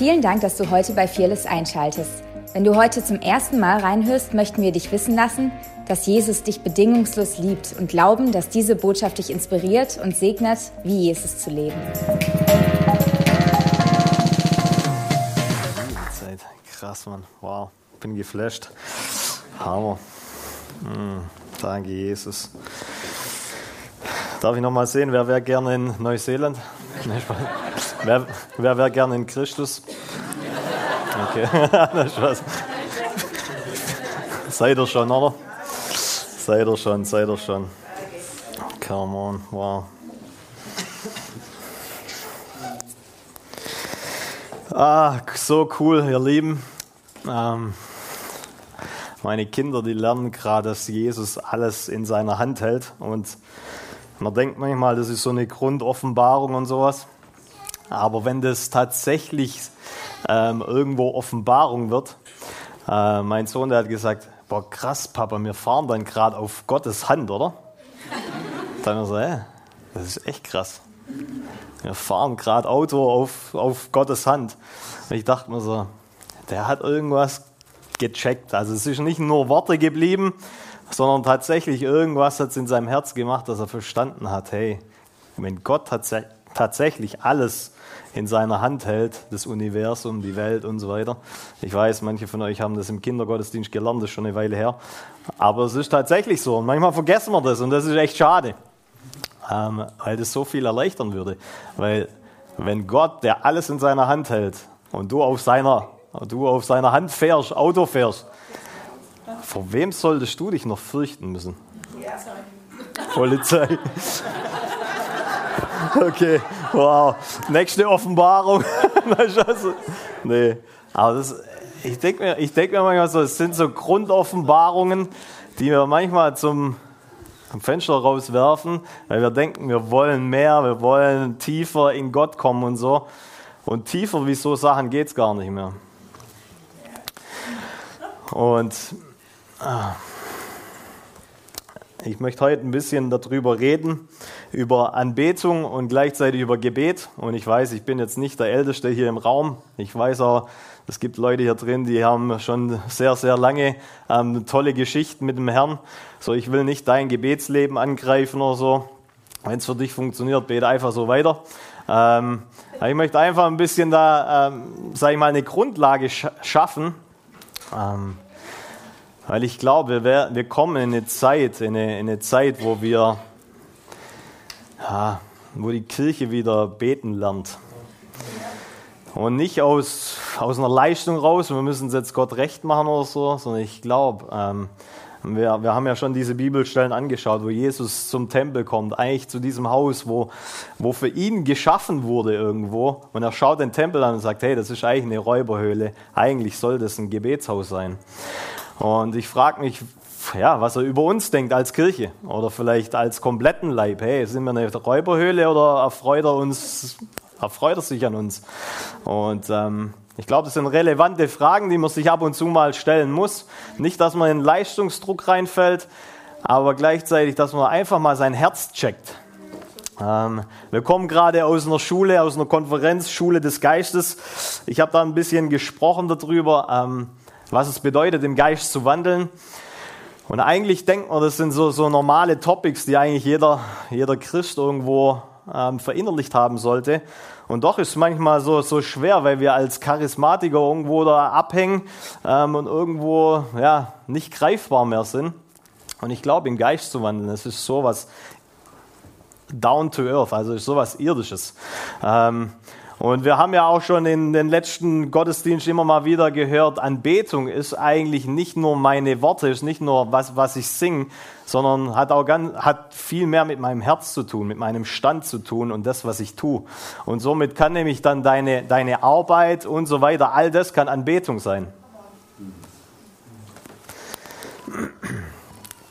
Vielen Dank, dass du heute bei Fearless einschaltest. Wenn du heute zum ersten Mal reinhörst, möchten wir dich wissen lassen, dass Jesus dich bedingungslos liebt und glauben, dass diese Botschaft dich inspiriert und segnet, wie Jesus zu leben. Krass, Mann. Wow, bin geflasht. Hammer. Mm, danke, Jesus. Darf ich noch mal sehen, wer wäre gerne in Neuseeland? wer, wer wäre gerne in Christus? Okay, Spaß. Seid ihr schon, oder? Seid ihr schon, seid ihr schon. Come on, wow. Ah, so cool, ihr Lieben. Ähm, meine Kinder, die lernen gerade, dass Jesus alles in seiner Hand hält. Und man denkt manchmal, das ist so eine Grundoffenbarung und sowas. Aber wenn das tatsächlich ähm, irgendwo Offenbarung wird, äh, mein Sohn, der hat gesagt, boah krass, Papa, wir fahren dann gerade auf Gottes Hand, oder? Dann haben wir so, hey, das ist echt krass. Wir fahren gerade Auto auf, auf Gottes Hand. Und ich dachte mir so, der hat irgendwas gecheckt. Also es ist nicht nur Worte geblieben, sondern tatsächlich irgendwas hat es in seinem Herz gemacht, dass er verstanden hat, hey, wenn Gott tats tatsächlich alles in seiner Hand hält, das Universum, die Welt und so weiter. Ich weiß, manche von euch haben das im Kindergottesdienst gelernt, das ist schon eine Weile her. Aber es ist tatsächlich so. Und manchmal vergessen wir das und das ist echt schade, ähm, weil das so viel erleichtern würde. Weil wenn Gott, der alles in seiner Hand hält und du auf seiner, du auf seiner Hand fährst, Auto fährst, vor wem solltest du dich noch fürchten müssen? Polizei. Okay, wow. Nächste Offenbarung. nee, aber das, ich denke mir, denk mir manchmal so, es sind so Grundoffenbarungen, die wir manchmal zum Fenster rauswerfen, weil wir denken, wir wollen mehr, wir wollen tiefer in Gott kommen und so. Und tiefer wie so Sachen geht es gar nicht mehr. Und ah, ich möchte heute ein bisschen darüber reden, über Anbetung und gleichzeitig über Gebet. Und ich weiß, ich bin jetzt nicht der Älteste hier im Raum. Ich weiß auch, es gibt Leute hier drin, die haben schon sehr, sehr lange ähm, tolle Geschichten mit dem Herrn. So, ich will nicht dein Gebetsleben angreifen oder so. Wenn es für dich funktioniert, bete einfach so weiter. Ähm, ich möchte einfach ein bisschen da, ähm, sage ich mal, eine Grundlage sch schaffen. Ähm, weil ich glaube, wir, wir kommen in eine Zeit, in eine, in eine Zeit, wo wir ja, wo die Kirche wieder beten lernt. Und nicht aus, aus einer Leistung raus, wir müssen es jetzt Gott recht machen oder so, sondern ich glaube, ähm, wir, wir haben ja schon diese Bibelstellen angeschaut, wo Jesus zum Tempel kommt, eigentlich zu diesem Haus, wo, wo für ihn geschaffen wurde irgendwo. Und er schaut den Tempel an und sagt, hey, das ist eigentlich eine Räuberhöhle. Eigentlich soll das ein Gebetshaus sein. Und ich frage mich, ja, was er über uns denkt als Kirche oder vielleicht als kompletten Leib. Hey, sind wir eine Räuberhöhle oder erfreut er, uns, erfreut er sich an uns? Und ähm, ich glaube, das sind relevante Fragen, die man sich ab und zu mal stellen muss. Nicht, dass man in Leistungsdruck reinfällt, aber gleichzeitig, dass man einfach mal sein Herz checkt. Ähm, wir kommen gerade aus einer Schule, aus einer Konferenz, Schule des Geistes. Ich habe da ein bisschen gesprochen darüber, ähm, was es bedeutet, im Geist zu wandeln. Und eigentlich denkt man, das sind so, so normale Topics, die eigentlich jeder, jeder Christ irgendwo ähm, verinnerlicht haben sollte. Und doch ist es manchmal so, so schwer, weil wir als Charismatiker irgendwo da abhängen ähm, und irgendwo ja, nicht greifbar mehr sind. Und ich glaube, im Geist zu wandeln, das ist sowas down to earth, also ist sowas irdisches. Ähm, und wir haben ja auch schon in den letzten Gottesdienst immer mal wieder gehört, Anbetung ist eigentlich nicht nur meine Worte, ist nicht nur was, was ich singe, sondern hat auch ganz, hat viel mehr mit meinem Herz zu tun, mit meinem Stand zu tun und das, was ich tue. Und somit kann nämlich dann deine, deine Arbeit und so weiter, all das kann Anbetung sein.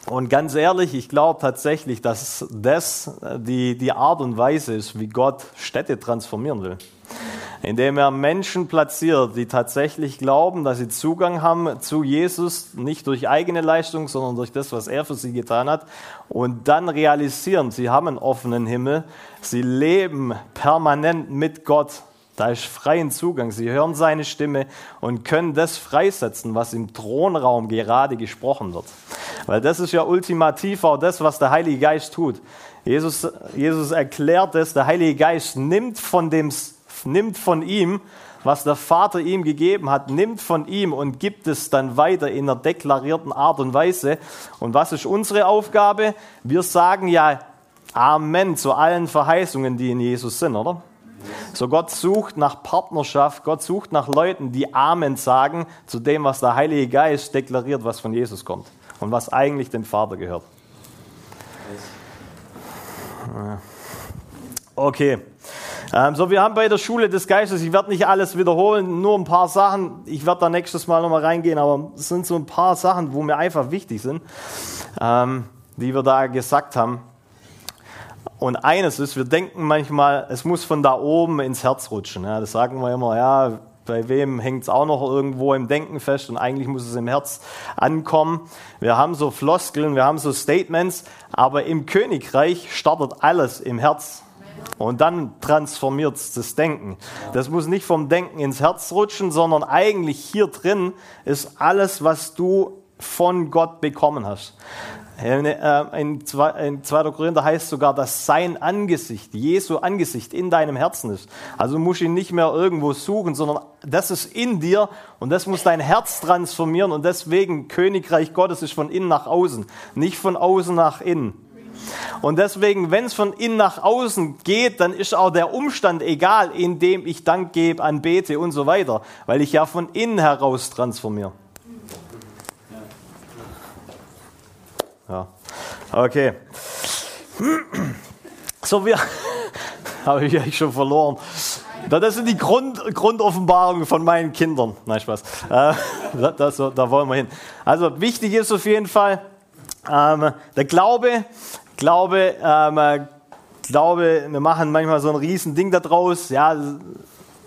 Und ganz ehrlich, ich glaube tatsächlich, dass das die, die Art und Weise ist, wie Gott Städte transformieren will indem er Menschen platziert, die tatsächlich glauben, dass sie Zugang haben zu Jesus, nicht durch eigene Leistung, sondern durch das, was er für sie getan hat, und dann realisieren, sie haben einen offenen Himmel, sie leben permanent mit Gott Da ist freien Zugang. Sie hören seine Stimme und können das freisetzen, was im Thronraum gerade gesprochen wird. Weil das ist ja ultimativ auch das, was der Heilige Geist tut. Jesus, Jesus erklärt es, der Heilige Geist nimmt von, dem, nimmt von ihm, was der Vater ihm gegeben hat, nimmt von ihm und gibt es dann weiter in einer deklarierten Art und Weise. Und was ist unsere Aufgabe? Wir sagen ja Amen zu allen Verheißungen, die in Jesus sind, oder? So Gott sucht nach Partnerschaft, Gott sucht nach Leuten, die Amen sagen zu dem, was der Heilige Geist deklariert, was von Jesus kommt und was eigentlich dem Vater gehört. Okay. Ähm, so, wir haben bei der Schule des Geistes, ich werde nicht alles wiederholen, nur ein paar Sachen. Ich werde da nächstes Mal nochmal reingehen, aber es sind so ein paar Sachen, wo mir einfach wichtig sind, ähm, die wir da gesagt haben. Und eines ist, wir denken manchmal, es muss von da oben ins Herz rutschen. Ja, das sagen wir immer, ja, bei wem hängt es auch noch irgendwo im Denken fest und eigentlich muss es im Herz ankommen. Wir haben so Floskeln, wir haben so Statements, aber im Königreich startet alles im Herz. Und dann transformiert es das Denken. Das muss nicht vom Denken ins Herz rutschen, sondern eigentlich hier drin ist alles, was du von Gott bekommen hast. Äh, in 2. Korinther heißt sogar, dass sein Angesicht, Jesu Angesicht in deinem Herzen ist. Also du musst ihn nicht mehr irgendwo suchen, sondern das ist in dir und das muss dein Herz transformieren und deswegen Königreich Gottes ist von innen nach außen, nicht von außen nach innen. Und deswegen, wenn es von innen nach außen geht, dann ist auch der Umstand egal, in dem ich Dank gebe, anbete und so weiter, weil ich ja von innen heraus transformiere. Ja. Okay. So, wir habe ich eigentlich schon verloren. Das sind die Grund, Grundoffenbarungen von meinen Kindern. Nein, Spaß. Äh, das, da wollen wir hin. Also wichtig ist auf jeden Fall ähm, der Glaube. Glaube, ähm, Glaube, wir machen manchmal so ein riesen Ding daraus. Ja,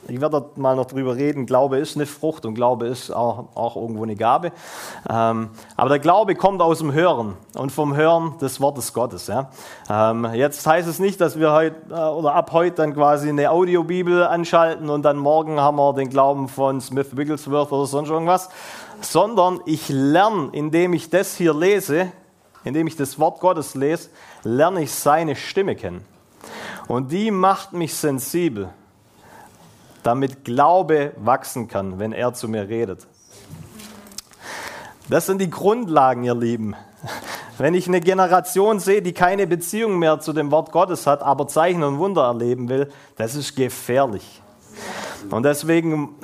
ich werde mal noch drüber reden. Glaube ist eine Frucht und Glaube ist auch, auch irgendwo eine Gabe. Ähm, aber der Glaube kommt aus dem Hören und vom Hören des Wortes Gottes. Ja. Ähm, jetzt heißt es nicht, dass wir heute äh, oder ab heute dann quasi eine Audiobibel anschalten und dann morgen haben wir den Glauben von Smith Wigglesworth oder sonst irgendwas, sondern ich lerne, indem ich das hier lese, indem ich das Wort Gottes lese, lerne ich seine Stimme kennen. Und die macht mich sensibel damit Glaube wachsen kann, wenn er zu mir redet. Das sind die Grundlagen, ihr Lieben. Wenn ich eine Generation sehe, die keine Beziehung mehr zu dem Wort Gottes hat, aber Zeichen und Wunder erleben will, das ist gefährlich. Und deswegen,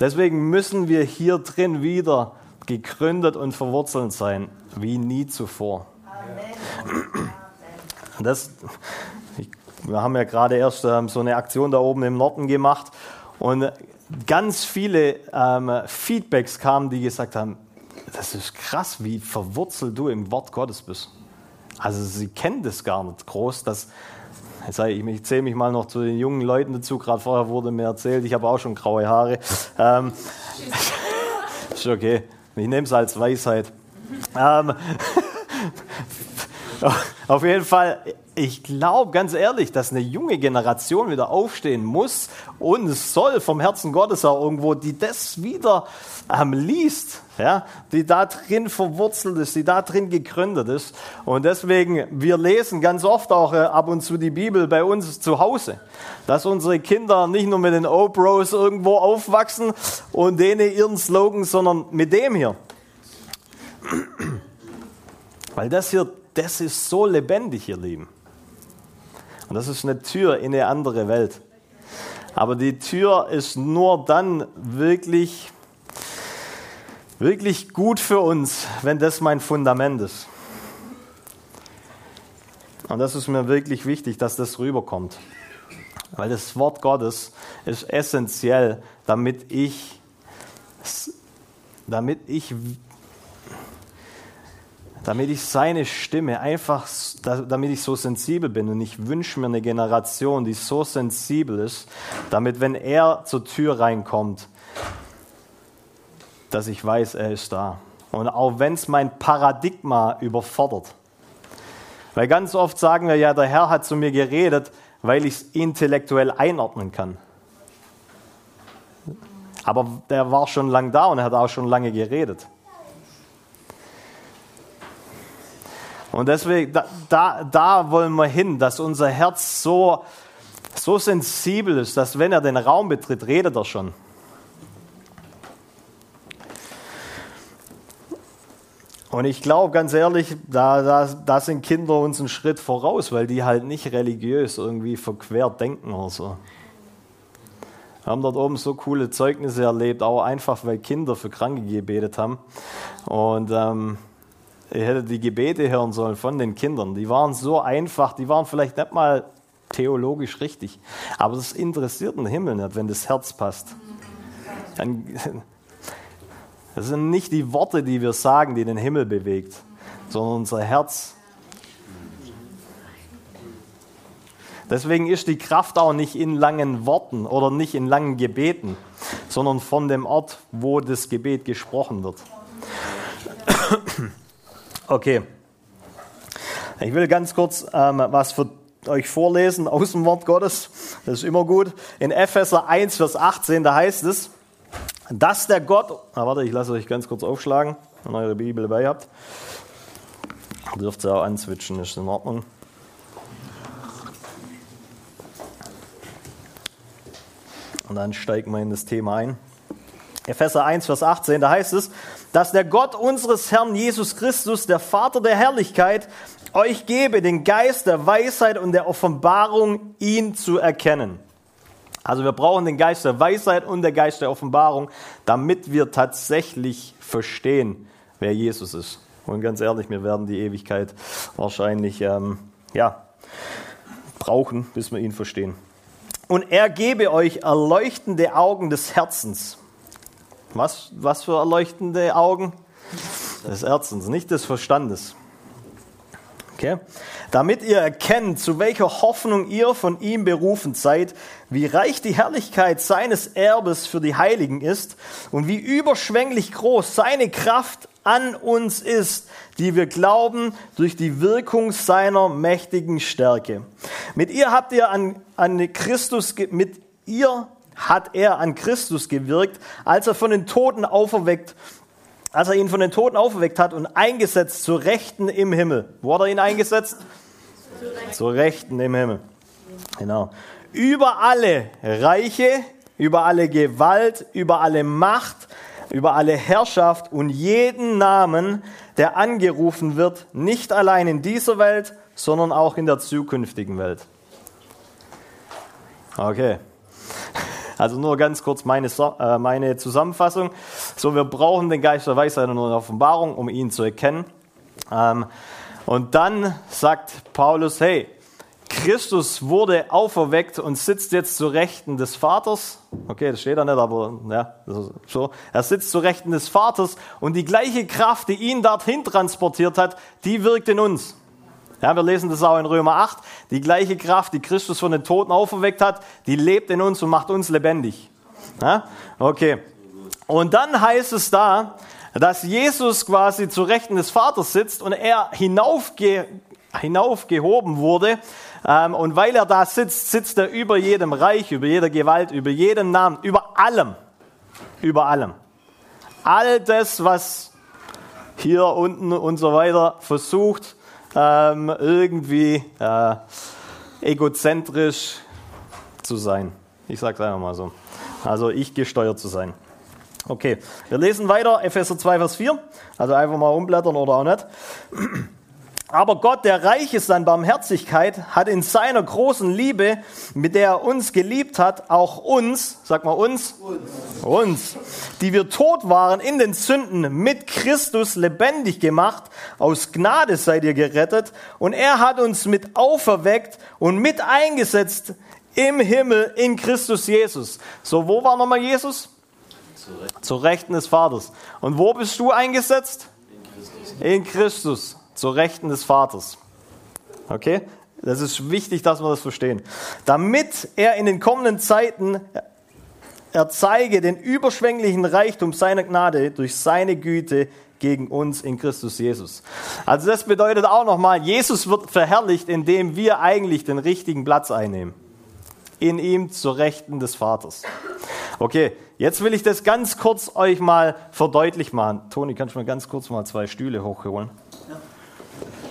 deswegen müssen wir hier drin wieder gegründet und verwurzelt sein, wie nie zuvor. Das, wir haben ja gerade erst ähm, so eine Aktion da oben im Norden gemacht und ganz viele ähm, Feedbacks kamen, die gesagt haben, das ist krass, wie verwurzelt du im Wort Gottes bist. Also sie kennen das gar nicht groß, dass ich, ich zähle mich mal noch zu den jungen Leuten dazu. Gerade vorher wurde mir erzählt, ich habe auch schon graue Haare. Ähm, ist okay, ich nehme es als Weisheit. Ähm, auf jeden Fall, ich glaube ganz ehrlich, dass eine junge Generation wieder aufstehen muss und soll vom Herzen Gottes auch irgendwo, die das wieder ähm, liest, ja, die da drin verwurzelt ist, die da drin gegründet ist. Und deswegen, wir lesen ganz oft auch äh, ab und zu die Bibel bei uns zu Hause, dass unsere Kinder nicht nur mit den Opros irgendwo aufwachsen und denen ihren Slogan, sondern mit dem hier. Weil das hier, das ist so lebendig, ihr Lieben. Und das ist eine Tür in eine andere Welt. Aber die Tür ist nur dann wirklich, wirklich gut für uns, wenn das mein Fundament ist. Und das ist mir wirklich wichtig, dass das rüberkommt. Weil das Wort Gottes ist essentiell, damit ich, damit ich damit ich seine Stimme einfach, damit ich so sensibel bin. Und ich wünsche mir eine Generation, die so sensibel ist, damit wenn er zur Tür reinkommt, dass ich weiß, er ist da. Und auch wenn es mein Paradigma überfordert. Weil ganz oft sagen wir ja, der Herr hat zu mir geredet, weil ich es intellektuell einordnen kann. Aber der war schon lange da und er hat auch schon lange geredet. Und deswegen, da, da, da wollen wir hin, dass unser Herz so, so sensibel ist, dass wenn er den Raum betritt, redet er schon. Und ich glaube ganz ehrlich, da, da, da sind Kinder uns einen Schritt voraus, weil die halt nicht religiös irgendwie verquert denken oder so. Wir haben dort oben so coole Zeugnisse erlebt, auch einfach, weil Kinder für Kranke gebetet haben. Und ähm, ich hätte die Gebete hören sollen von den Kindern. Die waren so einfach, die waren vielleicht nicht mal theologisch richtig. Aber das interessiert den Himmel nicht, wenn das Herz passt. Das sind nicht die Worte, die wir sagen, die den Himmel bewegt, sondern unser Herz. Deswegen ist die Kraft auch nicht in langen Worten oder nicht in langen Gebeten, sondern von dem Ort, wo das Gebet gesprochen wird. Okay. Ich will ganz kurz ähm, was für euch vorlesen aus dem Wort Gottes. Das ist immer gut. In Epheser 1, Vers 18, da heißt es, dass der Gott, ah, warte, ich lasse euch ganz kurz aufschlagen, wenn ihr eure Bibel dabei habt. Dürft ihr auch answitchen, ist in Ordnung. Und dann steigen wir in das Thema ein. Epheser 1, Vers 18, da heißt es, dass der Gott unseres Herrn Jesus Christus, der Vater der Herrlichkeit, euch gebe den Geist der Weisheit und der Offenbarung, ihn zu erkennen. Also wir brauchen den Geist der Weisheit und der Geist der Offenbarung, damit wir tatsächlich verstehen, wer Jesus ist. Und ganz ehrlich, wir werden die Ewigkeit wahrscheinlich ähm, ja, brauchen, bis wir ihn verstehen. Und er gebe euch erleuchtende Augen des Herzens was, was für erleuchtende Augen? Des Herzens, nicht des Verstandes. Okay? Damit ihr erkennt, zu welcher Hoffnung ihr von ihm berufen seid, wie reich die Herrlichkeit seines Erbes für die Heiligen ist und wie überschwänglich groß seine Kraft an uns ist, die wir glauben durch die Wirkung seiner mächtigen Stärke. Mit ihr habt ihr an, an Christus, mit ihr hat er an Christus gewirkt, als er von den Toten auferweckt, als er ihn von den Toten auferweckt hat und eingesetzt zur Rechten im Himmel. Wo hat er ihn eingesetzt? Zur Rechten im Himmel. Genau. Über alle Reiche, über alle Gewalt, über alle Macht, über alle Herrschaft und jeden Namen, der angerufen wird, nicht allein in dieser Welt, sondern auch in der zukünftigen Welt. Okay. Also nur ganz kurz meine, äh, meine Zusammenfassung. So, wir brauchen den Geist der Weisheit und der Offenbarung, um ihn zu erkennen. Ähm, und dann sagt Paulus, hey, Christus wurde auferweckt und sitzt jetzt zu Rechten des Vaters. Okay, das steht da nicht, aber ja, so. Er sitzt zu Rechten des Vaters und die gleiche Kraft, die ihn dorthin transportiert hat, die wirkt in uns. Ja, wir lesen das auch in Römer 8. Die gleiche Kraft, die Christus von den Toten auferweckt hat, die lebt in uns und macht uns lebendig. Ja? Okay. Und dann heißt es da, dass Jesus quasi zu Rechten des Vaters sitzt und er hinaufge hinaufgehoben wurde. Ähm, und weil er da sitzt, sitzt er über jedem Reich, über jeder Gewalt, über jeden Namen, über allem. Über allem. All das, was hier unten und so weiter versucht, ähm, irgendwie äh, egozentrisch zu sein. Ich sage es einfach mal so. Also ich gesteuert zu sein. Okay, wir lesen weiter, Epheser 2, Vers 4. Also einfach mal umblättern oder auch nicht. Aber Gott, der reich ist an Barmherzigkeit, hat in seiner großen Liebe, mit der er uns geliebt hat, auch uns, sag mal uns, uns, uns, die wir tot waren in den Sünden, mit Christus lebendig gemacht. Aus Gnade seid ihr gerettet. Und er hat uns mit auferweckt und mit eingesetzt im Himmel in Christus Jesus. So, wo war nochmal Jesus? Zur Rechten des Vaters. Und wo bist du eingesetzt? In Christus. In Christus zur Rechten des Vaters. Okay? Das ist wichtig, dass wir das verstehen. Damit er in den kommenden Zeiten er zeige den überschwänglichen Reichtum seiner Gnade durch seine Güte gegen uns in Christus Jesus. Also das bedeutet auch nochmal, Jesus wird verherrlicht, indem wir eigentlich den richtigen Platz einnehmen. In ihm zur Rechten des Vaters. Okay, jetzt will ich das ganz kurz euch mal verdeutlich machen. Toni, kannst du mir ganz kurz mal zwei Stühle hochholen?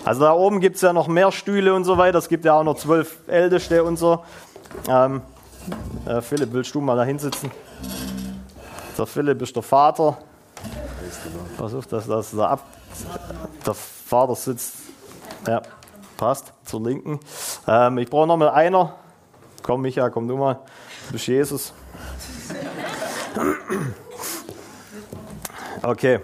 Also da oben gibt es ja noch mehr Stühle und so weiter. Es gibt ja auch noch zwölf Älteste und so. Ähm, äh, Philipp, willst du mal da hinsitzen? Der Philipp ist der Vater. Pass auf, das da ab. Der Vater sitzt. Ja, passt zur Linken. Ähm, ich brauche noch mal einer. Komm, Micha, komm du mal. Du bist Jesus. Okay.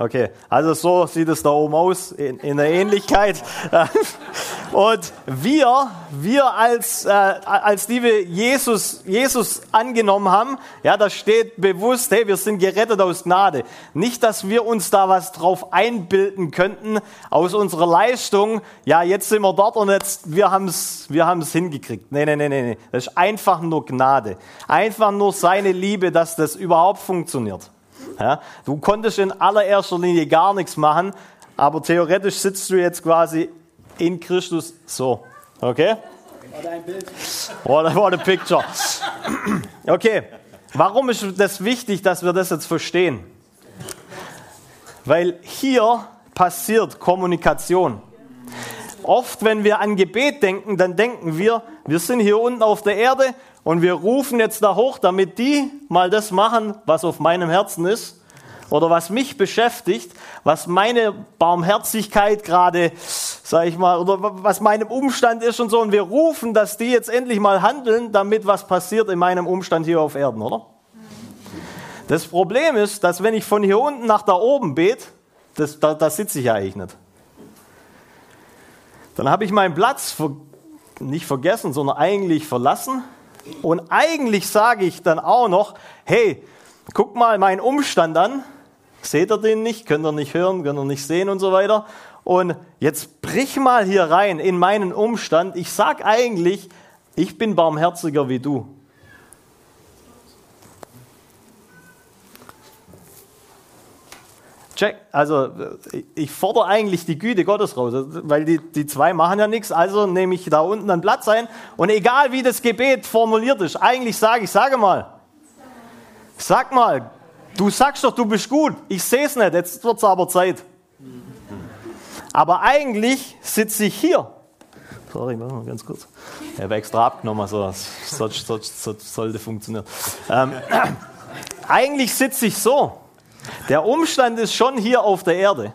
Okay, also so sieht es da oben aus, in, in der Ähnlichkeit. Und wir, wir als, äh, als die wir Jesus, Jesus angenommen haben, ja, da steht bewusst, hey, wir sind gerettet aus Gnade. Nicht, dass wir uns da was drauf einbilden könnten aus unserer Leistung. Ja, jetzt sind wir dort und jetzt, wir haben es wir haben's hingekriegt. Nee, nee, nee, nee, nee. Das ist einfach nur Gnade. Einfach nur seine Liebe, dass das überhaupt funktioniert. Ja, du konntest in allererster Linie gar nichts machen, aber theoretisch sitzt du jetzt quasi in Christus so. Okay? Oder ein Bild. Oder what a picture. Okay, warum ist das wichtig, dass wir das jetzt verstehen? Weil hier passiert Kommunikation. Oft, wenn wir an Gebet denken, dann denken wir, wir sind hier unten auf der Erde und wir rufen jetzt da hoch, damit die mal das machen, was auf meinem Herzen ist oder was mich beschäftigt, was meine Barmherzigkeit gerade, sage ich mal, oder was meinem Umstand ist und so. Und wir rufen, dass die jetzt endlich mal handeln, damit was passiert in meinem Umstand hier auf Erden, oder? Das Problem ist, dass wenn ich von hier unten nach da oben bete, das, da, da sitze ich ja eigentlich nicht. Dann habe ich meinen Platz ver nicht vergessen, sondern eigentlich verlassen. Und eigentlich sage ich dann auch noch, hey, guck mal meinen Umstand an Seht ihr den nicht? Könnt ihr nicht hören? Könnt ihr nicht sehen und so weiter? Und jetzt brich mal hier rein in meinen Umstand. Ich sag eigentlich, ich bin barmherziger wie du. Check, also ich fordere eigentlich die Güte Gottes raus, weil die, die zwei machen ja nichts, also nehme ich da unten einen Platz ein und egal wie das Gebet formuliert ist, eigentlich sage ich, sage mal, sag mal, Du sagst doch, du bist gut. Ich sehe es nicht, jetzt wird es aber Zeit. Aber eigentlich sitze ich hier. Sorry, machen wir ganz kurz. Ich habe extra abgenommen, sonst, sonst sollte funktionieren. Ähm, eigentlich sitze ich so. Der Umstand ist schon hier auf der Erde.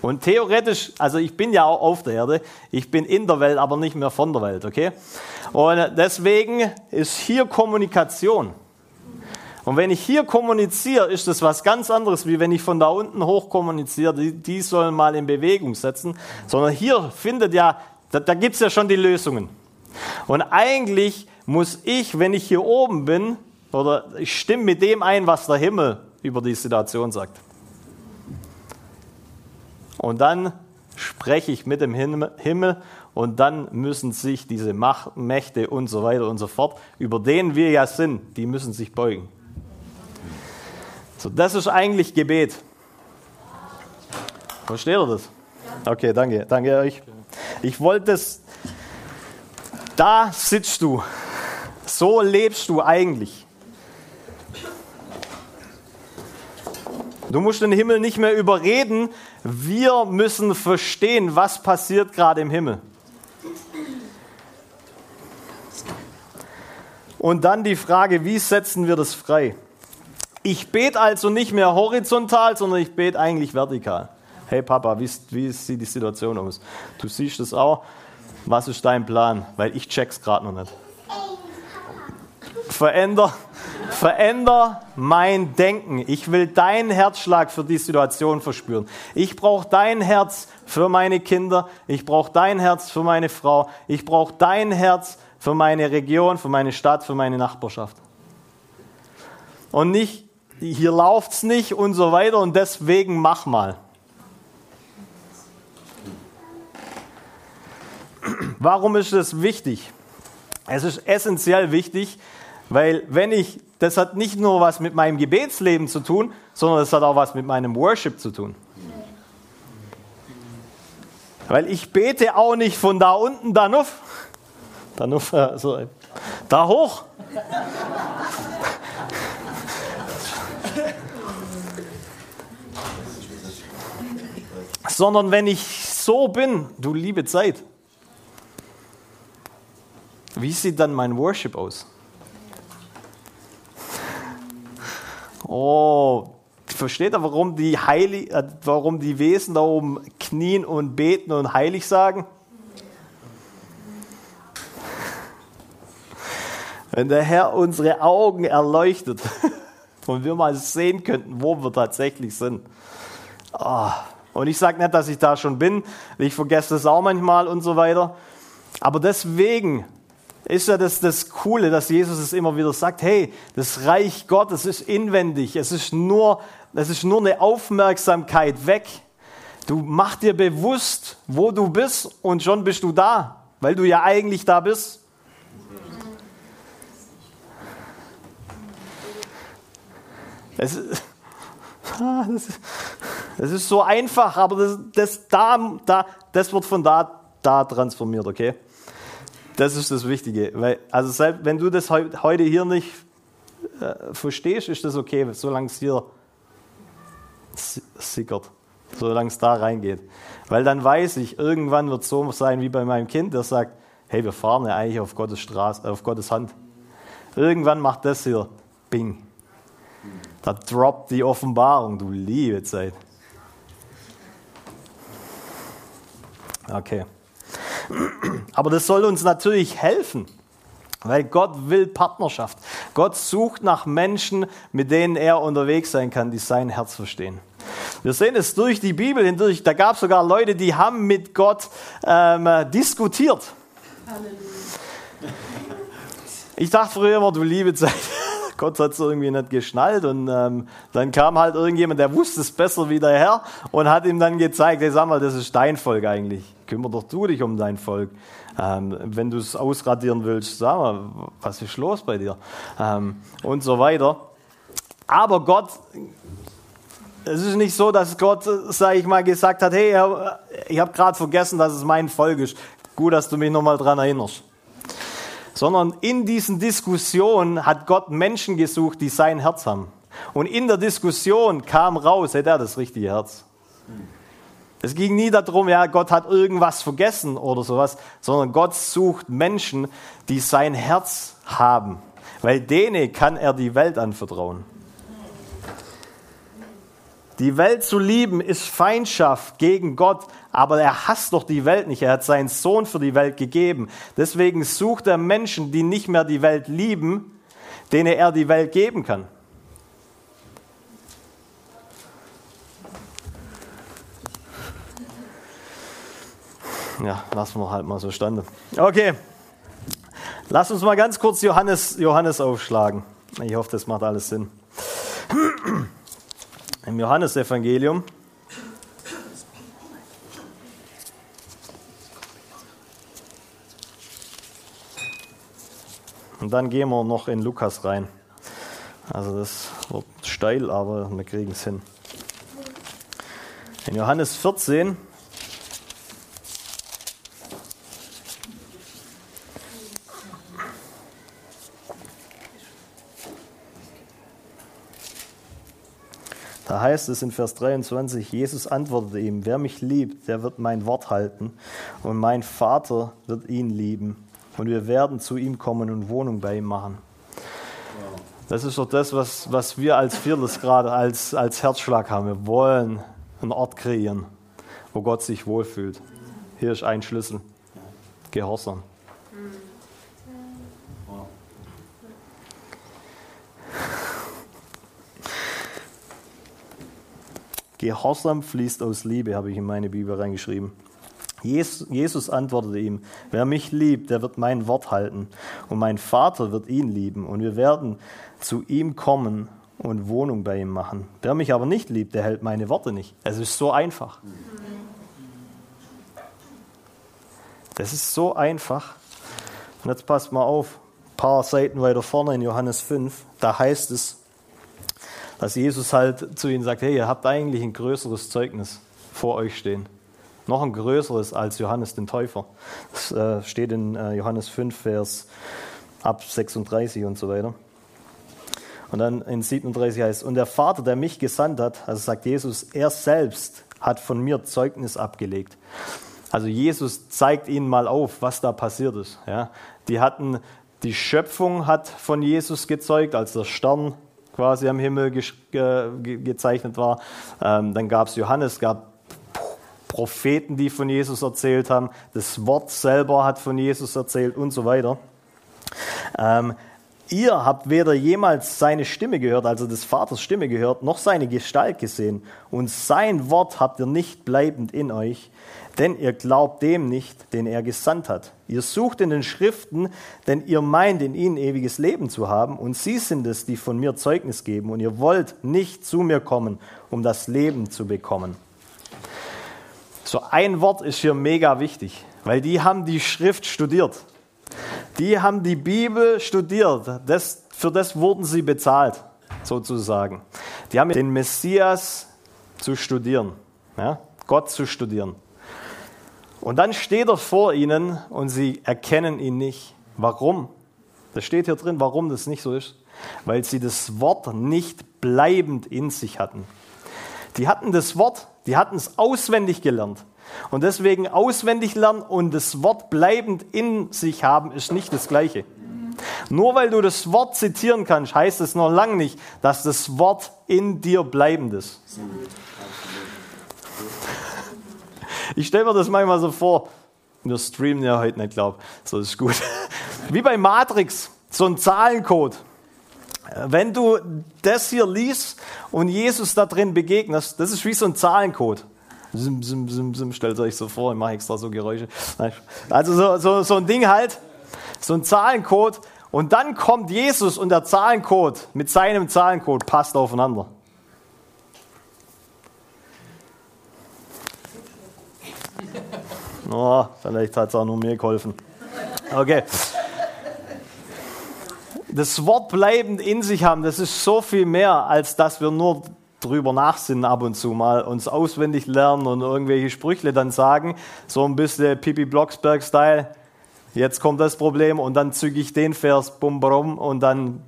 Und theoretisch, also ich bin ja auch auf der Erde, ich bin in der Welt, aber nicht mehr von der Welt, okay? Und deswegen ist hier Kommunikation. Und wenn ich hier kommuniziere, ist das was ganz anderes, wie wenn ich von da unten hoch kommuniziere. Die, die sollen mal in Bewegung setzen. Sondern hier findet ja, da, da gibt es ja schon die Lösungen. Und eigentlich muss ich, wenn ich hier oben bin, oder ich stimme mit dem ein, was der Himmel über die Situation sagt. Und dann spreche ich mit dem Himmel und dann müssen sich diese Mächte und so weiter und so fort, über denen wir ja sind, die müssen sich beugen. So, das ist eigentlich Gebet. Versteht ihr das? Okay, danke, danke euch. Ich wollte es, da sitzt du, so lebst du eigentlich. Du musst den Himmel nicht mehr überreden, wir müssen verstehen, was passiert gerade im Himmel. Und dann die Frage, wie setzen wir das frei? Ich bete also nicht mehr horizontal, sondern ich bete eigentlich vertikal. Hey Papa, wie, wie sieht die Situation aus? Du siehst es auch. Was ist dein Plan? Weil ich check's gerade noch nicht. Veränder, veränder mein Denken. Ich will deinen Herzschlag für die Situation verspüren. Ich brauche dein Herz für meine Kinder. Ich brauche dein Herz für meine Frau. Ich brauche dein Herz für meine Region, für meine Stadt, für meine Nachbarschaft. Und nicht hier läuft es nicht und so weiter und deswegen mach mal. Warum ist das wichtig? Es ist essentiell wichtig, weil wenn ich, das hat nicht nur was mit meinem Gebetsleben zu tun, sondern es hat auch was mit meinem Worship zu tun. Weil ich bete auch nicht von da unten da nuff, da nuff, also, da hoch, Sondern wenn ich so bin, du liebe Zeit, wie sieht dann mein Worship aus? Oh, versteht ihr, warum die, Heilig, äh, warum die Wesen da oben knien und beten und heilig sagen? Wenn der Herr unsere Augen erleuchtet und wir mal sehen könnten, wo wir tatsächlich sind. Oh. Und ich sage nicht, dass ich da schon bin. Ich vergesse das auch manchmal und so weiter. Aber deswegen ist ja das, das Coole, dass Jesus es immer wieder sagt, hey, das Reich Gottes ist inwendig, es ist nur, es ist nur eine Aufmerksamkeit weg. Du mach dir bewusst, wo du bist und schon bist du da, weil du ja eigentlich da bist. Es ist, das ist so einfach, aber das, das, da, da, das wird von da, da transformiert, okay? Das ist das Wichtige. Weil, also selbst wenn du das heute hier nicht äh, verstehst, ist das okay, solange es hier sickert, solange es da reingeht. Weil dann weiß ich, irgendwann wird es so sein wie bei meinem Kind, der sagt, hey, wir fahren ja eigentlich auf Gottes Straße, auf Gottes Hand. Irgendwann macht das hier Bing. Da droppt die Offenbarung, du liebe Zeit. Okay. Aber das soll uns natürlich helfen, weil Gott will Partnerschaft. Gott sucht nach Menschen, mit denen er unterwegs sein kann, die sein Herz verstehen. Wir sehen es durch die Bibel hindurch. Da gab es sogar Leute, die haben mit Gott ähm, diskutiert. Ich dachte früher immer, du liebe Zeit, Gott hat es irgendwie nicht geschnallt und ähm, dann kam halt irgendjemand, der wusste es besser wie der Herr und hat ihm dann gezeigt, hey, sag mal, das ist dein Volk eigentlich. Kümmer doch du dich um dein Volk. Ähm, wenn du es ausradieren willst, sag mal, was ist los bei dir? Ähm, und so weiter. Aber Gott, es ist nicht so, dass Gott, sag ich mal, gesagt hat, hey, ich habe gerade vergessen, dass es mein Volk ist. Gut, dass du mich nochmal dran erinnerst sondern in diesen Diskussionen hat Gott Menschen gesucht, die sein Herz haben. Und in der Diskussion kam raus, hätte er das richtige Herz. Es ging nie darum, ja, Gott hat irgendwas vergessen oder sowas, sondern Gott sucht Menschen, die sein Herz haben, weil denen kann er die Welt anvertrauen. Die Welt zu lieben ist Feindschaft gegen Gott, aber er hasst doch die Welt nicht. Er hat seinen Sohn für die Welt gegeben. Deswegen sucht er Menschen, die nicht mehr die Welt lieben, denen er die Welt geben kann. Ja, lassen wir halt mal so standen. Okay, lass uns mal ganz kurz Johannes, Johannes aufschlagen. Ich hoffe, das macht alles Sinn. Im Johannesevangelium. Und dann gehen wir noch in Lukas rein. Also das wird steil, aber wir kriegen es hin. In Johannes 14 heißt es in Vers 23, Jesus antwortete ihm, wer mich liebt, der wird mein Wort halten und mein Vater wird ihn lieben und wir werden zu ihm kommen und Wohnung bei ihm machen. Das ist doch das, was, was wir als Viertes gerade als, als Herzschlag haben. Wir wollen einen Ort kreieren, wo Gott sich wohlfühlt. Hier ist ein Schlüssel. Gehorsam. Gehorsam fließt aus Liebe, habe ich in meine Bibel reingeschrieben. Jesus antwortete ihm, wer mich liebt, der wird mein Wort halten und mein Vater wird ihn lieben und wir werden zu ihm kommen und Wohnung bei ihm machen. Wer mich aber nicht liebt, der hält meine Worte nicht. Es ist so einfach. Das ist so einfach. Und jetzt passt mal auf, ein paar Seiten weiter vorne in Johannes 5, da heißt es, dass Jesus halt zu ihnen sagt, hey, ihr habt eigentlich ein größeres Zeugnis vor euch stehen. Noch ein größeres als Johannes den Täufer. Das äh, steht in äh, Johannes 5, Vers ab 36 und so weiter. Und dann in 37 heißt und der Vater, der mich gesandt hat, also sagt Jesus, er selbst hat von mir Zeugnis abgelegt. Also Jesus zeigt ihnen mal auf, was da passiert ist. Ja, die hatten, die Schöpfung hat von Jesus gezeugt, als der Stern quasi am Himmel ge ge gezeichnet war. Ähm, dann gab es Johannes, gab Propheten, die von Jesus erzählt haben. Das Wort selber hat von Jesus erzählt und so weiter. Ähm, ihr habt weder jemals seine Stimme gehört, also des Vaters Stimme gehört, noch seine Gestalt gesehen. Und sein Wort habt ihr nicht bleibend in euch, denn ihr glaubt dem nicht, den er gesandt hat. Ihr sucht in den Schriften, denn ihr meint in ihnen ewiges Leben zu haben, und sie sind es, die von mir Zeugnis geben, und ihr wollt nicht zu mir kommen, um das Leben zu bekommen. So ein Wort ist hier mega wichtig, weil die haben die Schrift studiert. Die haben die Bibel studiert. Das, für das wurden sie bezahlt, sozusagen. Die haben den Messias zu studieren, ja? Gott zu studieren. Und dann steht er vor ihnen und sie erkennen ihn nicht. Warum? Das steht hier drin, warum das nicht so ist. Weil sie das Wort nicht bleibend in sich hatten. Die hatten das Wort, die hatten es auswendig gelernt. Und deswegen auswendig lernen und das Wort bleibend in sich haben, ist nicht das Gleiche. Nur weil du das Wort zitieren kannst, heißt es noch lange nicht, dass das Wort in dir bleibend ist. Ich stelle mir das manchmal so vor. Wir streamen ja heute nicht, glaube So ist gut. Wie bei Matrix, so ein Zahlencode. Wenn du das hier liest und Jesus da drin begegnest, das ist wie so ein Zahlencode. Sim, sim, sim, sim, stellt euch so vor, ich mache extra so Geräusche. Also so, so, so ein Ding halt, so ein Zahlencode. Und dann kommt Jesus und der Zahlencode mit seinem Zahlencode passt aufeinander. Oh, vielleicht hat es auch nur mir geholfen. Okay. Das Wort bleibend in sich haben, das ist so viel mehr, als dass wir nur drüber nachsinnen ab und zu mal, uns auswendig lernen und irgendwelche Sprüchle dann sagen, so ein bisschen Pippi Blocksberg-Style. Jetzt kommt das Problem und dann züge ich den Vers, bum, bum, und dann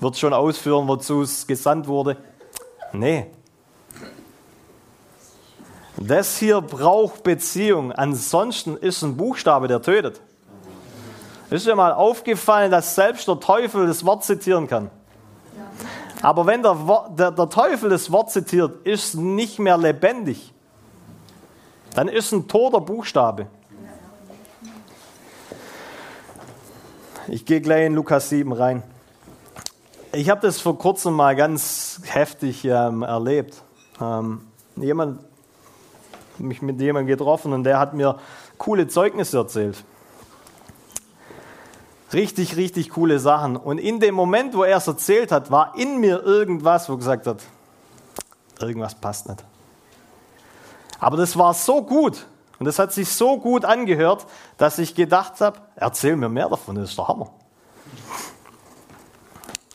wird schon ausführen, wozu es gesandt wurde. Nee, das hier braucht Beziehung. Ansonsten ist ein Buchstabe, der tötet. Ist dir mal aufgefallen, dass selbst der Teufel das Wort zitieren kann? Aber wenn der, der, der Teufel das Wort zitiert, ist nicht mehr lebendig. Dann ist ein toter Buchstabe. Ich gehe gleich in Lukas 7 rein. Ich habe das vor kurzem mal ganz heftig ähm, erlebt. Ähm, jemand mich mit jemandem getroffen und der hat mir coole Zeugnisse erzählt. Richtig, richtig coole Sachen. Und in dem Moment, wo er es erzählt hat, war in mir irgendwas, wo gesagt hat, irgendwas passt nicht. Aber das war so gut und das hat sich so gut angehört, dass ich gedacht habe, erzähl mir mehr davon, das ist der Hammer.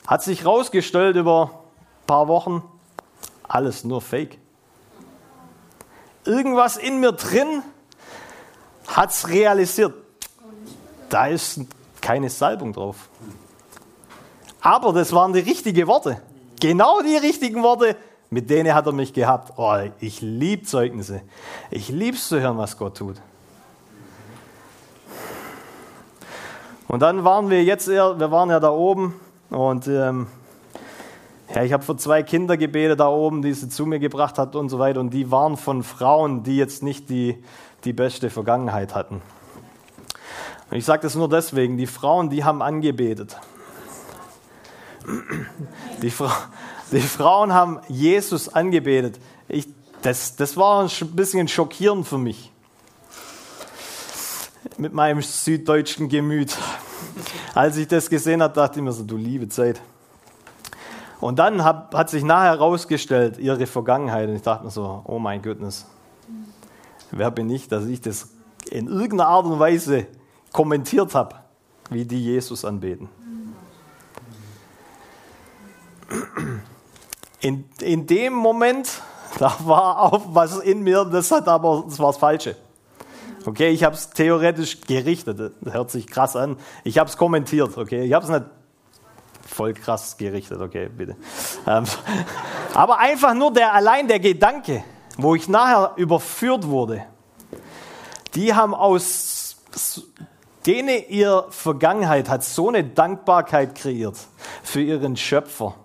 Hat sich rausgestellt über ein paar Wochen, alles nur Fake irgendwas in mir drin hat es realisiert. Da ist keine Salbung drauf. Aber das waren die richtigen Worte. Genau die richtigen Worte, mit denen hat er mich gehabt. Oh, ich liebe Zeugnisse. Ich liebe es zu hören, was Gott tut. Und dann waren wir jetzt, eher, wir waren ja da oben und ähm, ja, ich habe für zwei Kinder gebetet da oben, die sie zu mir gebracht hat und so weiter. Und die waren von Frauen, die jetzt nicht die, die beste Vergangenheit hatten. Und ich sage das nur deswegen, die Frauen, die haben angebetet. Die, Fra die Frauen haben Jesus angebetet. Ich, das, das war ein bisschen schockierend für mich. Mit meinem süddeutschen Gemüt. Als ich das gesehen habe, dachte ich mir so, du liebe Zeit. Und dann hat, hat sich nachher herausgestellt, ihre Vergangenheit. Und ich dachte mir so, oh mein Goodness, wer bin ich, dass ich das in irgendeiner Art und Weise kommentiert habe, wie die Jesus anbeten. In, in dem Moment, da war auch was in mir, das hat aber, das war das Falsche. Okay, ich habe es theoretisch gerichtet, das hört sich krass an. Ich habe es kommentiert, okay, ich habe es nicht voll krass gerichtet, okay, bitte. Ähm, aber einfach nur der, allein der Gedanke, wo ich nachher überführt wurde, die haben aus, denen ihr Vergangenheit hat so eine Dankbarkeit kreiert für ihren Schöpfer,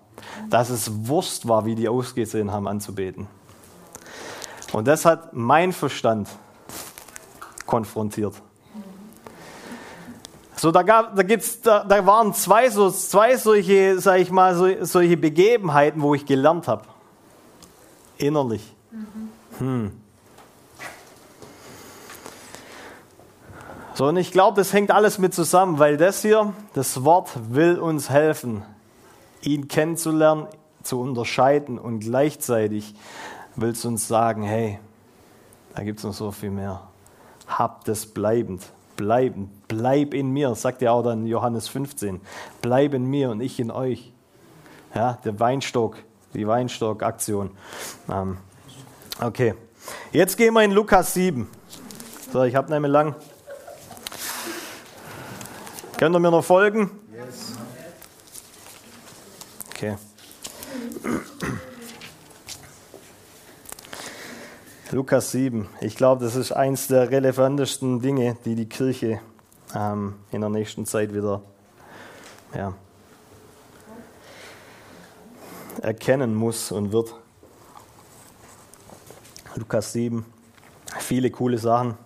dass es Wurst war, wie die ausgesehen haben anzubeten. Und das hat mein Verstand konfrontiert. So, da, gab, da, gibt's, da, da waren zwei, so, zwei solche, sag ich mal, so, solche Begebenheiten, wo ich gelernt habe. Innerlich. Hm. So, und ich glaube, das hängt alles mit zusammen, weil das hier, das Wort will uns helfen, ihn kennenzulernen, zu unterscheiden und gleichzeitig will es uns sagen, hey, da gibt es noch so viel mehr. Habt es bleibend bleiben. Bleib in mir, sagt er auch dann Johannes 15. Bleib in mir und ich in euch. Ja, der Weinstock, die Weinstock-Aktion. Ähm, okay, jetzt gehen wir in Lukas 7. So, ich habe mehr lang. Könnt ihr mir noch folgen? Yes. Okay. Lukas 7. Ich glaube, das ist eines der relevantesten Dinge, die die Kirche ähm, in der nächsten Zeit wieder ja, erkennen muss und wird. Lukas 7. Viele coole Sachen.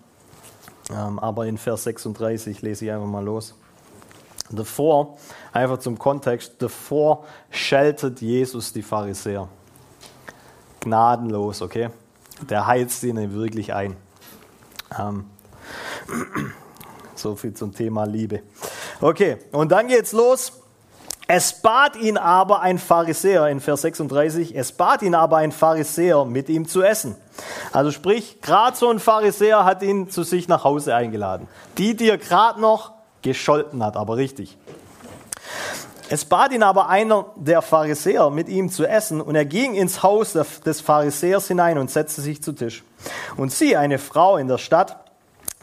Ähm, aber in Vers 36 lese ich einfach mal los. Davor, einfach zum Kontext, davor scheltet Jesus die Pharisäer. Gnadenlos, okay? der heizt ihnen wirklich ein. Ähm, so viel zum Thema Liebe. Okay, und dann geht's los. Es bat ihn aber ein Pharisäer in Vers 36, es bat ihn aber ein Pharisäer, mit ihm zu essen. Also sprich, gerade so ein Pharisäer hat ihn zu sich nach Hause eingeladen. Die, die er gerade noch gescholten hat, aber richtig. Es bat ihn aber einer der Pharisäer, mit ihm zu essen, und er ging ins Haus des Pharisäers hinein und setzte sich zu Tisch. Und sie, eine Frau in der Stadt,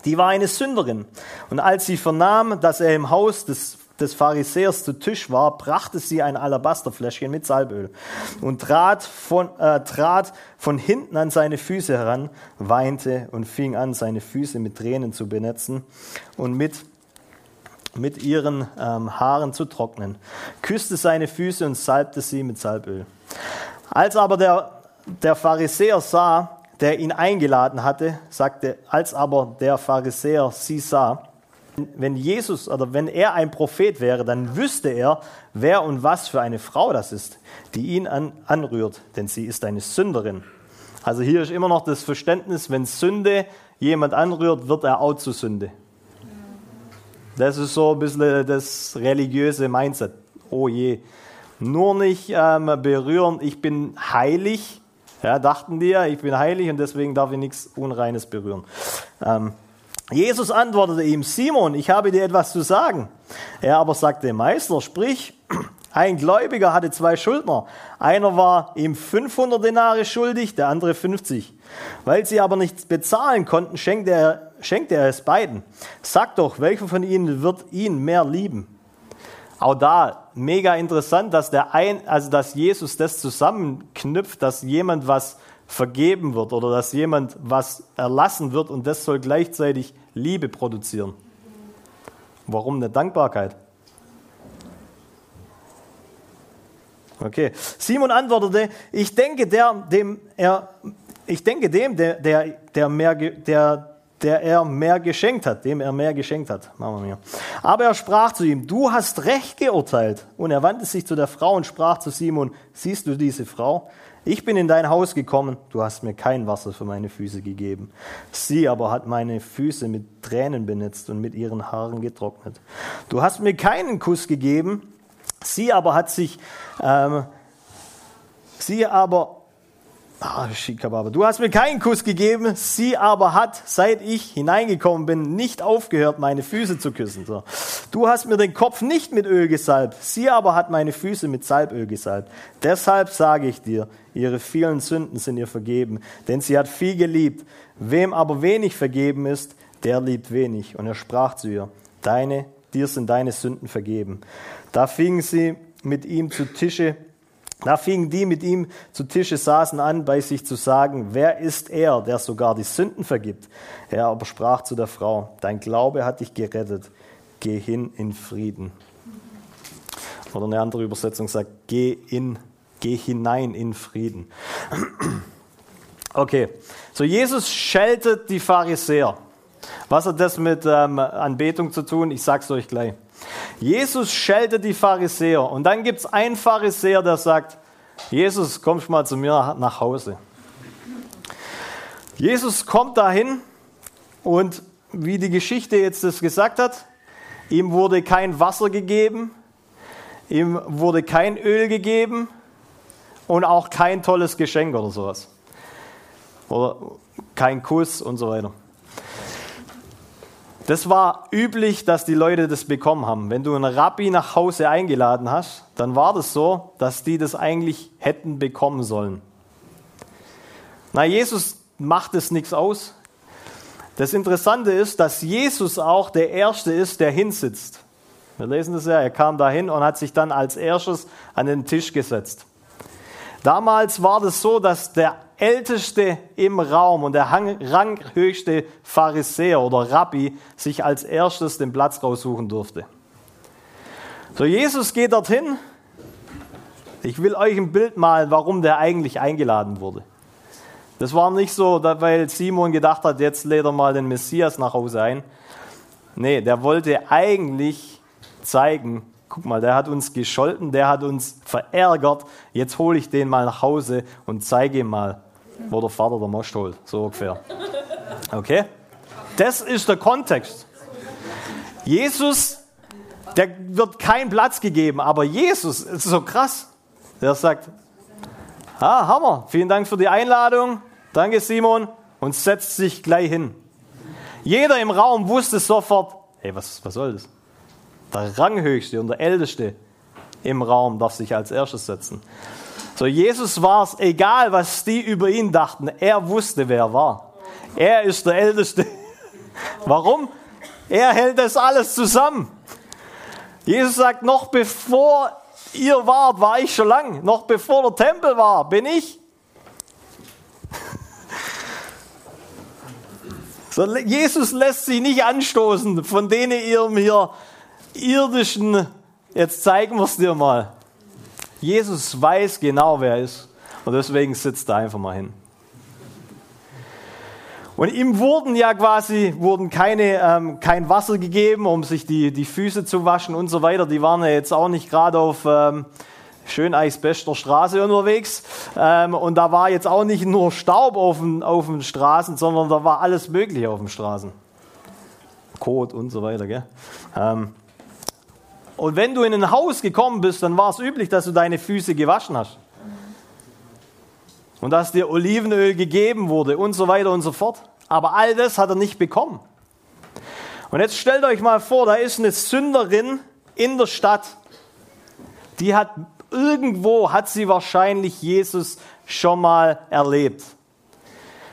die war eine Sünderin. Und als sie vernahm, dass er im Haus des, des Pharisäers zu Tisch war, brachte sie ein Alabasterfläschchen mit Salböl und trat von, äh, trat von hinten an seine Füße heran, weinte und fing an, seine Füße mit Tränen zu benetzen und mit mit ihren ähm, Haaren zu trocknen, küsste seine Füße und salbte sie mit Salböl. Als aber der, der Pharisäer sah, der ihn eingeladen hatte, sagte, als aber der Pharisäer sie sah, wenn Jesus oder wenn er ein Prophet wäre, dann wüsste er, wer und was für eine Frau das ist, die ihn an, anrührt, denn sie ist eine Sünderin. Also hier ist immer noch das Verständnis, wenn Sünde jemand anrührt, wird er auch zu Sünde. Das ist so ein bisschen das religiöse Mindset. Oh je. Nur nicht ähm, berühren, ich bin heilig. Ja, dachten die ja, ich bin heilig und deswegen darf ich nichts Unreines berühren. Ähm, Jesus antwortete ihm, Simon, ich habe dir etwas zu sagen. Er aber sagte, Meister, sprich, ein Gläubiger hatte zwei Schuldner. Einer war ihm 500 Denare schuldig, der andere 50. Weil sie aber nichts bezahlen konnten, schenkte er schenkt er es beiden. Sagt doch, welcher von ihnen wird ihn mehr lieben? Auch da mega interessant, dass der ein, also dass Jesus das zusammenknüpft, dass jemand was vergeben wird oder dass jemand was erlassen wird und das soll gleichzeitig Liebe produzieren. Warum eine Dankbarkeit? Okay. Simon antwortete, ich denke, der, dem er, ich denke dem, der, der, der, mehr, der, der er mehr geschenkt hat, dem er mehr geschenkt hat. Machen wir mir. Aber er sprach zu ihm, du hast recht geurteilt. Und er wandte sich zu der Frau und sprach zu Simon, siehst du diese Frau? Ich bin in dein Haus gekommen, du hast mir kein Wasser für meine Füße gegeben. Sie aber hat meine Füße mit Tränen benetzt und mit ihren Haaren getrocknet. Du hast mir keinen Kuss gegeben, sie aber hat sich, ähm, sie aber Ah, du hast mir keinen Kuss gegeben, sie aber hat, seit ich hineingekommen bin, nicht aufgehört, meine Füße zu küssen. So. Du hast mir den Kopf nicht mit Öl gesalbt, sie aber hat meine Füße mit Salböl gesalbt. Deshalb sage ich dir, ihre vielen Sünden sind ihr vergeben, denn sie hat viel geliebt. Wem aber wenig vergeben ist, der liebt wenig. Und er sprach zu ihr, deine, dir sind deine Sünden vergeben. Da fingen sie mit ihm zu Tische da fingen die mit ihm zu Tische saßen an, bei sich zu sagen, wer ist er, der sogar die Sünden vergibt? Er aber sprach zu der Frau, dein Glaube hat dich gerettet, geh hin in Frieden. Oder eine andere Übersetzung sagt, geh, in, geh hinein in Frieden. Okay, so Jesus scheltet die Pharisäer. Was hat das mit ähm, Anbetung zu tun? Ich sag's euch gleich. Jesus scheltet die Pharisäer und dann gibt es einen Pharisäer, der sagt, Jesus, kommst mal zu mir nach Hause. Jesus kommt dahin und wie die Geschichte jetzt das gesagt hat, ihm wurde kein Wasser gegeben, ihm wurde kein Öl gegeben und auch kein tolles Geschenk oder sowas. Oder kein Kuss und so weiter. Das war üblich, dass die Leute das bekommen haben. Wenn du einen Rabbi nach Hause eingeladen hast, dann war das so, dass die das eigentlich hätten bekommen sollen. Na, Jesus macht es nichts aus. Das Interessante ist, dass Jesus auch der Erste ist, der hinsitzt. Wir lesen das ja, er kam dahin und hat sich dann als erstes an den Tisch gesetzt. Damals war das so, dass der Älteste im Raum und der ranghöchste Pharisäer oder Rabbi sich als erstes den Platz raussuchen durfte. So, Jesus geht dorthin. Ich will euch ein Bild malen, warum der eigentlich eingeladen wurde. Das war nicht so, weil Simon gedacht hat, jetzt lädt er mal den Messias nach Hause ein. Nee, der wollte eigentlich zeigen, guck mal, der hat uns gescholten, der hat uns verärgert, jetzt hole ich den mal nach Hause und zeige ihm mal, wo der Vater der Most holt, so ungefähr. Okay? Das ist der Kontext. Jesus, der wird kein Platz gegeben, aber Jesus ist so krass. Der sagt, ah, Hammer, vielen Dank für die Einladung, danke Simon, und setzt sich gleich hin. Jeder im Raum wusste sofort, hey, was, was soll das? Der Ranghöchste und der Älteste im Raum darf sich als erstes setzen. So, Jesus war es egal, was die über ihn dachten. Er wusste, wer er war. Er ist der Älteste. Warum? Er hält das alles zusammen. Jesus sagt, noch bevor ihr wart, war ich schon lang. Noch bevor der Tempel war, bin ich. So, Jesus lässt sich nicht anstoßen von denen ihrem hier irdischen, jetzt zeigen wir es dir mal. Jesus weiß genau, wer er ist. Und deswegen sitzt er einfach mal hin. Und ihm wurden ja quasi wurden keine, ähm, kein Wasser gegeben, um sich die, die Füße zu waschen und so weiter. Die waren ja jetzt auch nicht gerade auf ähm, Schöneisbester Straße unterwegs. Ähm, und da war jetzt auch nicht nur Staub auf den, auf den Straßen, sondern da war alles Mögliche auf den Straßen. Kot und so weiter. Gell? Ähm, und wenn du in ein Haus gekommen bist, dann war es üblich, dass du deine Füße gewaschen hast. Und dass dir Olivenöl gegeben wurde und so weiter und so fort. Aber all das hat er nicht bekommen. Und jetzt stellt euch mal vor, da ist eine Sünderin in der Stadt. Die hat irgendwo, hat sie wahrscheinlich Jesus schon mal erlebt.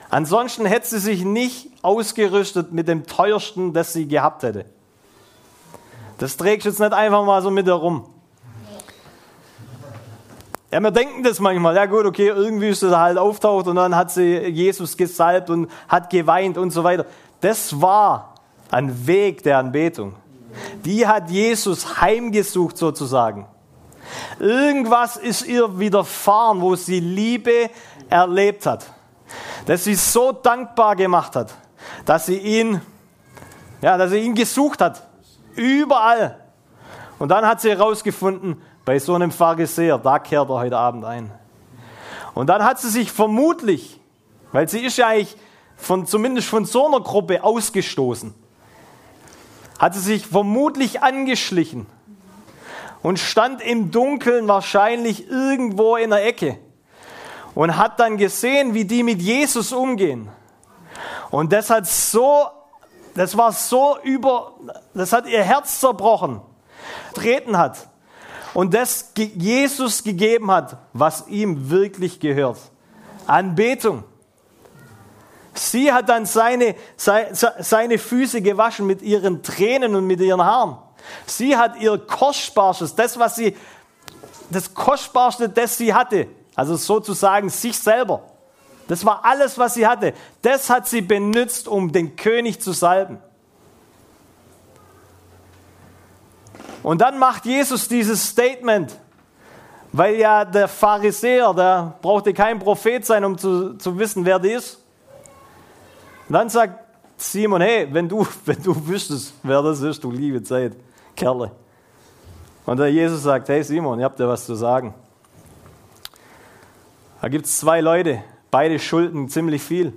Ansonsten hätte sie sich nicht ausgerüstet mit dem teuersten, das sie gehabt hätte. Das trägst du jetzt nicht einfach mal so mit herum. Ja, wir denken das manchmal. Ja gut, okay, irgendwie ist er halt auftaucht und dann hat sie Jesus gesalbt und hat geweint und so weiter. Das war ein Weg der Anbetung. Die hat Jesus heimgesucht sozusagen. Irgendwas ist ihr widerfahren, wo sie Liebe erlebt hat. Dass sie so dankbar gemacht hat, dass sie ihn, ja, dass sie ihn gesucht hat. Überall. Und dann hat sie herausgefunden, bei so einem Pharisäer, da kehrt er heute Abend ein. Und dann hat sie sich vermutlich, weil sie ist ja eigentlich von, zumindest von so einer Gruppe ausgestoßen, hat sie sich vermutlich angeschlichen und stand im Dunkeln wahrscheinlich irgendwo in der Ecke und hat dann gesehen, wie die mit Jesus umgehen. Und das hat so das war so über, das hat ihr Herz zerbrochen, treten hat und das Jesus gegeben hat, was ihm wirklich gehört. Anbetung. Sie hat dann seine, seine Füße gewaschen mit ihren Tränen und mit ihren Haaren. Sie hat ihr Kostbarstes, das, was sie das Kostbarste, das sie hatte. Also sozusagen sich selber. Das war alles, was sie hatte. Das hat sie benutzt, um den König zu salben. Und dann macht Jesus dieses Statement, weil ja der Pharisäer, der brauchte kein Prophet sein, um zu, zu wissen, wer die ist. Und dann sagt Simon, hey, wenn du, wenn du wüsstest, wer das ist, du liebe Zeit, Kerle. Und der Jesus sagt, hey Simon, ihr habt ja was zu sagen. Da gibt es zwei Leute, beide schulden ziemlich viel.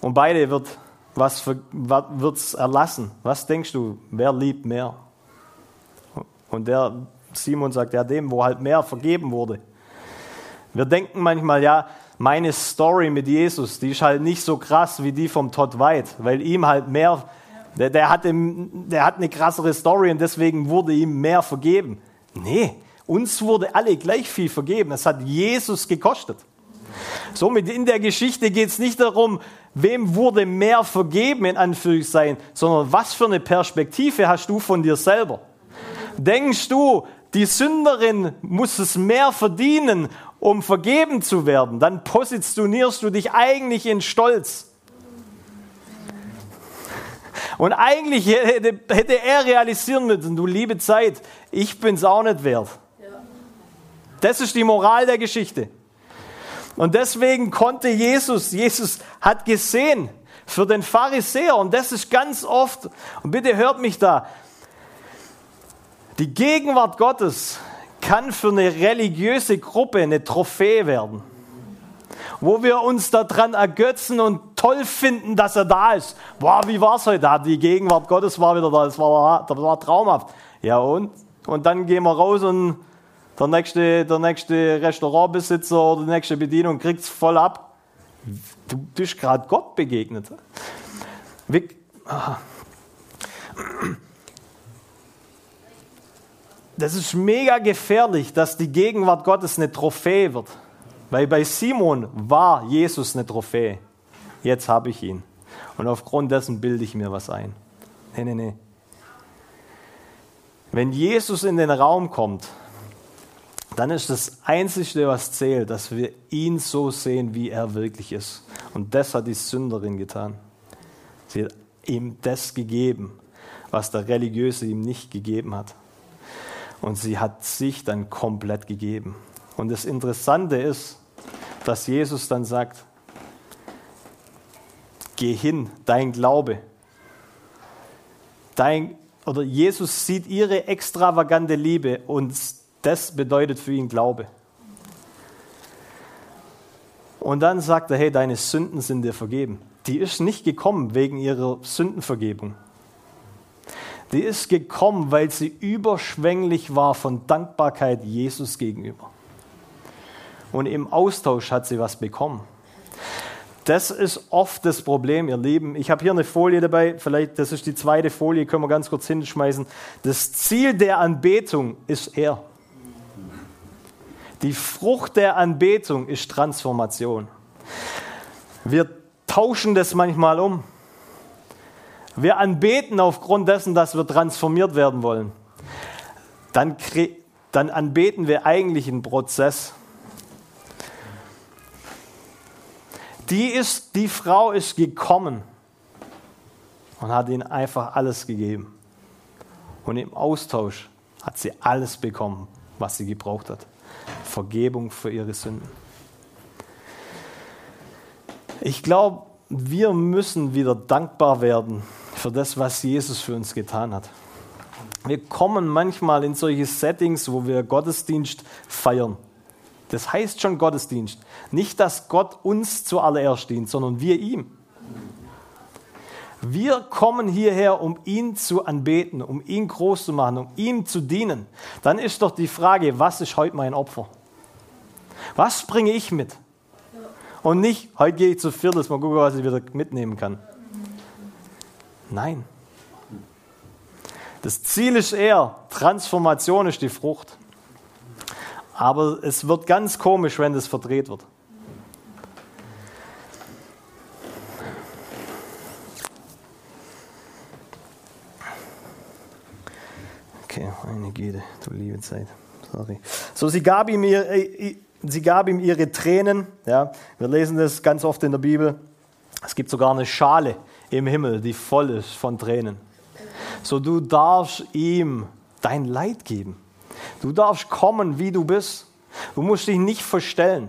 Und beide wird was wird's erlassen. Was denkst du, wer liebt mehr? Und der Simon sagt, ja, dem, wo halt mehr vergeben wurde. Wir denken manchmal, ja, meine Story mit Jesus, die ist halt nicht so krass wie die vom Todd White, weil ihm halt mehr, der, der, hatte, der hat eine krassere Story und deswegen wurde ihm mehr vergeben. Nee, uns wurde alle gleich viel vergeben. Es hat Jesus gekostet. Somit in der Geschichte geht es nicht darum, wem wurde mehr vergeben, in Anführungszeichen, sondern was für eine Perspektive hast du von dir selber? Denkst du, die Sünderin muss es mehr verdienen, um vergeben zu werden? Dann positionierst du dich eigentlich in Stolz. Und eigentlich hätte, hätte er realisieren müssen, du liebe Zeit, ich bin es auch nicht wert. Das ist die Moral der Geschichte. Und deswegen konnte Jesus, Jesus hat gesehen für den Pharisäer, und das ist ganz oft, und bitte hört mich da, die Gegenwart Gottes kann für eine religiöse Gruppe eine Trophäe werden, wo wir uns daran ergötzen und toll finden, dass er da ist. Boah, wie war es heute? Die Gegenwart Gottes war wieder da, das war, das war traumhaft. Ja und? Und dann gehen wir raus und der nächste, der nächste Restaurantbesitzer oder die nächste Bedienung kriegt es voll ab. Du bist gerade Gott begegnet. Wie, das ist mega gefährlich, dass die Gegenwart Gottes eine Trophäe wird. Weil bei Simon war Jesus eine Trophäe. Jetzt habe ich ihn. Und aufgrund dessen bilde ich mir was ein. Nee, nee, nee. Wenn Jesus in den Raum kommt, dann ist das Einzige, was zählt, dass wir ihn so sehen, wie er wirklich ist. Und das hat die Sünderin getan. Sie hat ihm das gegeben, was der Religiöse ihm nicht gegeben hat. Und sie hat sich dann komplett gegeben. Und das Interessante ist, dass Jesus dann sagt, geh hin, dein Glaube. Dein, oder Jesus sieht ihre extravagante Liebe und das bedeutet für ihn Glaube. Und dann sagt er, hey, deine Sünden sind dir vergeben. Die ist nicht gekommen wegen ihrer Sündenvergebung. Die ist gekommen, weil sie überschwänglich war von Dankbarkeit Jesus gegenüber. Und im Austausch hat sie was bekommen. Das ist oft das Problem, ihr Lieben. Ich habe hier eine Folie dabei, vielleicht, das ist die zweite Folie, können wir ganz kurz hinschmeißen. Das Ziel der Anbetung ist er. Die Frucht der Anbetung ist Transformation. Wir tauschen das manchmal um. Wir anbeten aufgrund dessen, dass wir transformiert werden wollen. Dann, dann anbeten wir eigentlich einen Prozess. Die, ist, die Frau ist gekommen und hat ihnen einfach alles gegeben. Und im Austausch hat sie alles bekommen, was sie gebraucht hat. Vergebung für ihre Sünden. Ich glaube, wir müssen wieder dankbar werden für das, was Jesus für uns getan hat. Wir kommen manchmal in solche Settings, wo wir Gottesdienst feiern. Das heißt schon Gottesdienst. Nicht, dass Gott uns zuallererst dient, sondern wir ihm. Wir kommen hierher, um ihn zu anbeten, um ihn groß zu machen, um ihm zu dienen. Dann ist doch die Frage, was ist heute mein Opfer? Was bringe ich mit? Und nicht, heute gehe ich zu Viertes, mal gucken, was ich wieder mitnehmen kann. Nein. Das Ziel ist eher, Transformation ist die Frucht. Aber es wird ganz komisch, wenn das verdreht wird. Okay, eine Gede, du liebe Zeit. Sorry. So, sie gab ihm, ihr, äh, sie gab ihm ihre Tränen. Ja, wir lesen das ganz oft in der Bibel. Es gibt sogar eine Schale im Himmel, die voll ist von Tränen. So, du darfst ihm dein Leid geben. Du darfst kommen, wie du bist. Du musst dich nicht verstellen.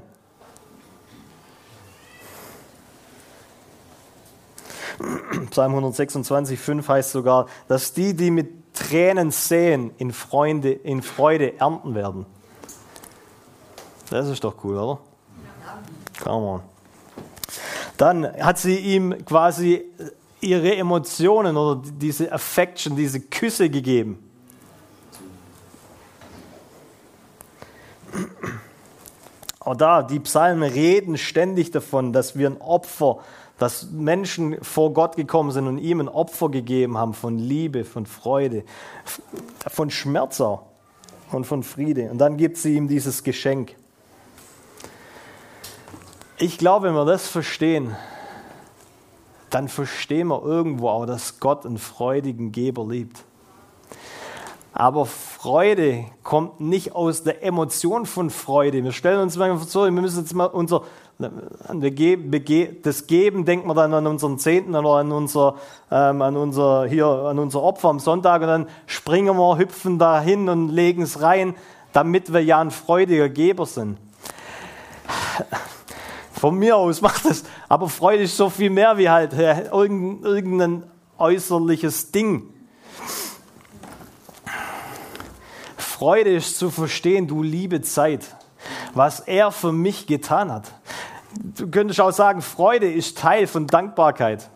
Psalm 126, 5 heißt sogar, dass die, die mit Tränen säen, in, Freunde, in Freude ernten werden. Das ist doch cool, oder? Come on. Dann hat sie ihm quasi ihre Emotionen oder diese Affection, diese Küsse gegeben. Auch da, die Psalmen reden ständig davon, dass wir ein Opfer dass Menschen vor Gott gekommen sind und ihm ein Opfer gegeben haben von Liebe, von Freude, von Schmerz und von Friede. Und dann gibt sie ihm dieses Geschenk. Ich glaube, wenn wir das verstehen, dann verstehen wir irgendwo auch, dass Gott einen freudigen Geber liebt. Aber Freude kommt nicht aus der Emotion von Freude. Wir stellen uns mal vor, wir müssen jetzt mal unser das Geben denkt man dann an unseren Zehnten oder an unser, ähm, an unser, hier, an unser Opfer am Sonntag und dann springen wir, hüpfen da hin und legen es rein, damit wir ja ein freudiger Geber sind. Von mir aus macht es, aber Freude ist so viel mehr wie halt äh, irgendein äußerliches Ding. Freude ist zu verstehen, du liebe Zeit, was er für mich getan hat. Du könntest auch sagen, Freude ist Teil von Dankbarkeit.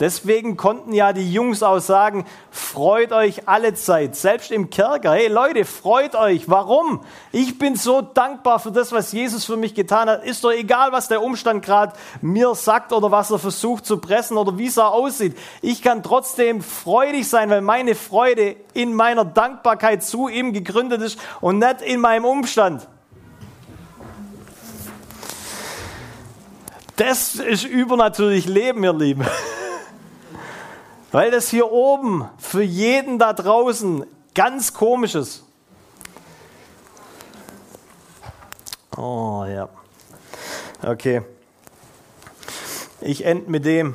Deswegen konnten ja die Jungs auch sagen, freut euch alle Zeit, selbst im Kerker. Hey Leute, freut euch. Warum? Ich bin so dankbar für das, was Jesus für mich getan hat. Ist doch egal, was der Umstand gerade mir sagt oder was er versucht zu pressen oder wie es aussieht. Ich kann trotzdem freudig sein, weil meine Freude in meiner Dankbarkeit zu ihm gegründet ist und nicht in meinem Umstand. Das ist übernatürlich Leben, ihr Lieben. Weil das hier oben für jeden da draußen ganz komisch ist. Oh ja. Okay. Ich end mit dem.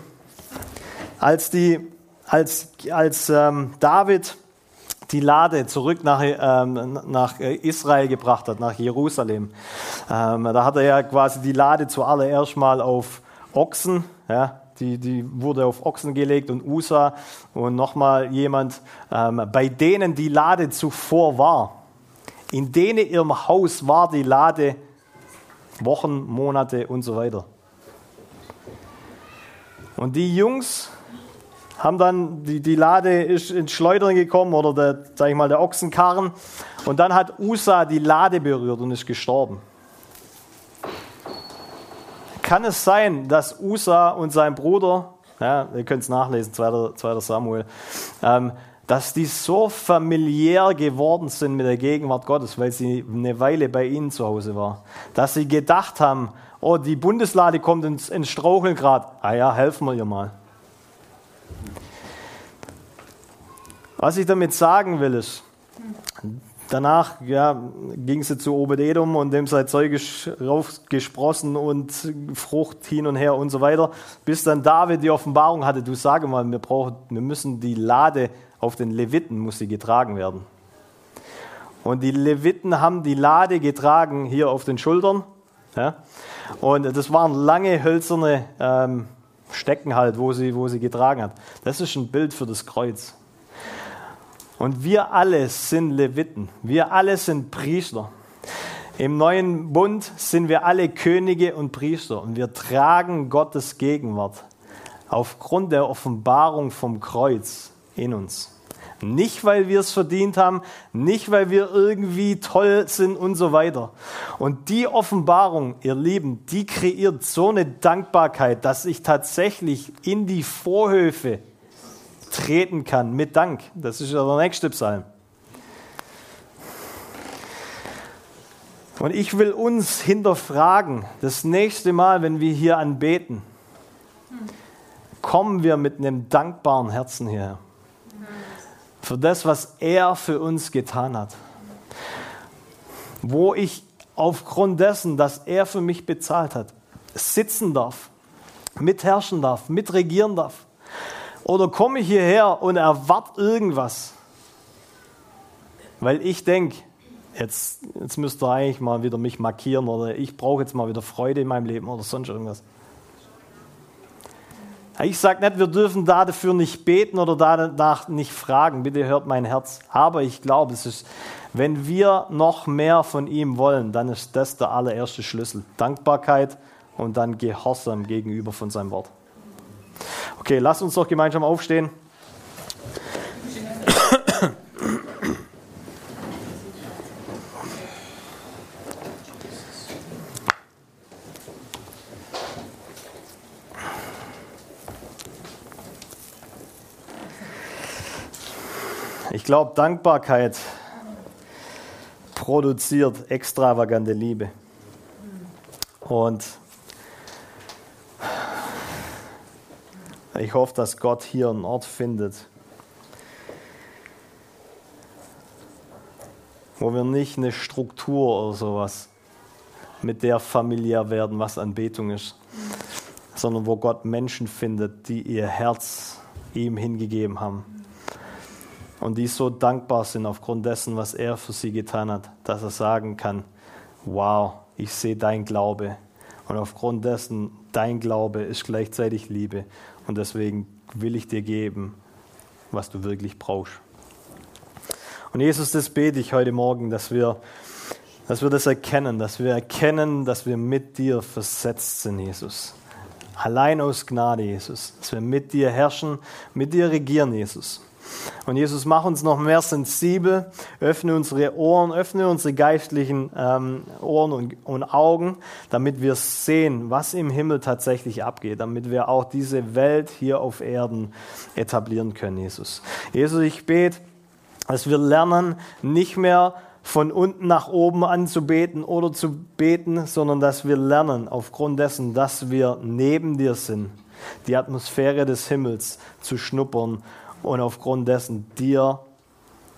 Als, die, als, als ähm, David die Lade zurück nach, ähm, nach Israel gebracht hat, nach Jerusalem. Ähm, da hat er ja quasi die Lade zuallererst mal auf Ochsen, ja, die, die wurde auf Ochsen gelegt und Usa und nochmal jemand, ähm, bei denen die Lade zuvor war. In denen ihrem Haus war die Lade Wochen, Monate und so weiter. Und die Jungs haben dann, die, die Lade ist ins Schleudern gekommen oder der, sag ich mal, der Ochsenkarren. Und dann hat Usa die Lade berührt und ist gestorben. Kann es sein, dass Usa und sein Bruder, ja, ihr könnt es nachlesen, 2. 2. Samuel, ähm, dass die so familiär geworden sind mit der Gegenwart Gottes, weil sie eine Weile bei ihnen zu Hause war, dass sie gedacht haben, oh, die Bundeslade kommt ins, ins Straucheln gerade, ah ja, helfen wir ihr mal. Was ich damit sagen will, ist, danach ja, ging sie zu Obededum und dem sei Zeug raufgesprossen und Frucht hin und her und so weiter, bis dann David die Offenbarung hatte, du sage mal, wir, brauchen, wir müssen die Lade auf den Leviten, muss sie getragen werden. Und die Leviten haben die Lade getragen hier auf den Schultern. Ja? Und das waren lange hölzerne ähm, Stecken halt, wo sie, wo sie getragen hat. Das ist ein Bild für das Kreuz. Und wir alle sind Leviten. Wir alle sind Priester. Im neuen Bund sind wir alle Könige und Priester und wir tragen Gottes Gegenwart aufgrund der Offenbarung vom Kreuz in uns. Nicht, weil wir es verdient haben, nicht, weil wir irgendwie toll sind und so weiter. Und die Offenbarung, ihr Lieben, die kreiert so eine Dankbarkeit, dass ich tatsächlich in die Vorhöfe treten kann mit Dank. Das ist ja der nächste Psalm. Und ich will uns hinterfragen, das nächste Mal, wenn wir hier anbeten, kommen wir mit einem dankbaren Herzen hierher. für das, was er für uns getan hat. Wo ich aufgrund dessen, dass er für mich bezahlt hat, sitzen darf, mitherrschen darf, mitregieren darf. Oder komme ich hierher und erwarte irgendwas, weil ich denke, jetzt, jetzt müsst ihr eigentlich mal wieder mich markieren oder ich brauche jetzt mal wieder Freude in meinem Leben oder sonst irgendwas. Ich sage nicht, wir dürfen da dafür nicht beten oder danach nicht fragen. Bitte hört mein Herz. Aber ich glaube, es ist, wenn wir noch mehr von ihm wollen, dann ist das der allererste Schlüssel. Dankbarkeit und dann Gehorsam gegenüber von seinem Wort. Okay, lass uns doch gemeinsam aufstehen. Ich glaube, Dankbarkeit produziert extravagante Liebe. Und ich hoffe, dass Gott hier einen Ort findet, wo wir nicht eine Struktur oder sowas mit der familiär werden, was Anbetung ist, sondern wo Gott Menschen findet, die ihr Herz ihm hingegeben haben. Und die so dankbar sind aufgrund dessen, was er für sie getan hat, dass er sagen kann, wow, ich sehe dein Glaube. Und aufgrund dessen, dein Glaube ist gleichzeitig Liebe und deswegen will ich dir geben, was du wirklich brauchst. Und Jesus, das bete ich heute Morgen, dass wir, dass wir das erkennen, dass wir erkennen, dass wir mit dir versetzt sind, Jesus. Allein aus Gnade, Jesus. Dass wir mit dir herrschen, mit dir regieren, Jesus. Und Jesus, mach uns noch mehr sensibel, öffne unsere Ohren, öffne unsere geistlichen ähm, Ohren und, und Augen, damit wir sehen, was im Himmel tatsächlich abgeht, damit wir auch diese Welt hier auf Erden etablieren können, Jesus. Jesus, ich bete, dass wir lernen, nicht mehr von unten nach oben anzubeten oder zu beten, sondern dass wir lernen, aufgrund dessen, dass wir neben dir sind, die Atmosphäre des Himmels zu schnuppern und aufgrund dessen dir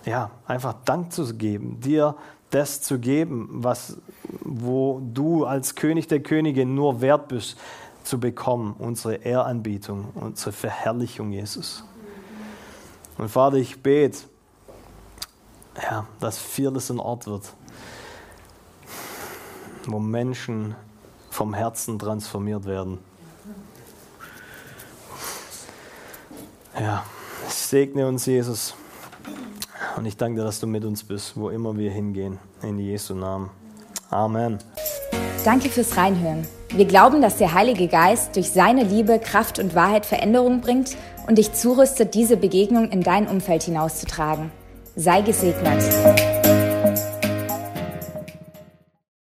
ja, einfach Dank zu geben, dir das zu geben, was, wo du als König der Könige nur wert bist zu bekommen, unsere Ehranbietung, unsere Verherrlichung, Jesus. Und Vater, ich bete, ja, dass vieles ein Ort wird, wo Menschen vom Herzen transformiert werden. Ja. Segne uns, Jesus. Und ich danke dir, dass du mit uns bist, wo immer wir hingehen. In Jesu Namen. Amen. Danke fürs Reinhören. Wir glauben, dass der Heilige Geist durch seine Liebe, Kraft und Wahrheit Veränderung bringt und dich zurüstet, diese Begegnung in dein Umfeld hinauszutragen. Sei gesegnet.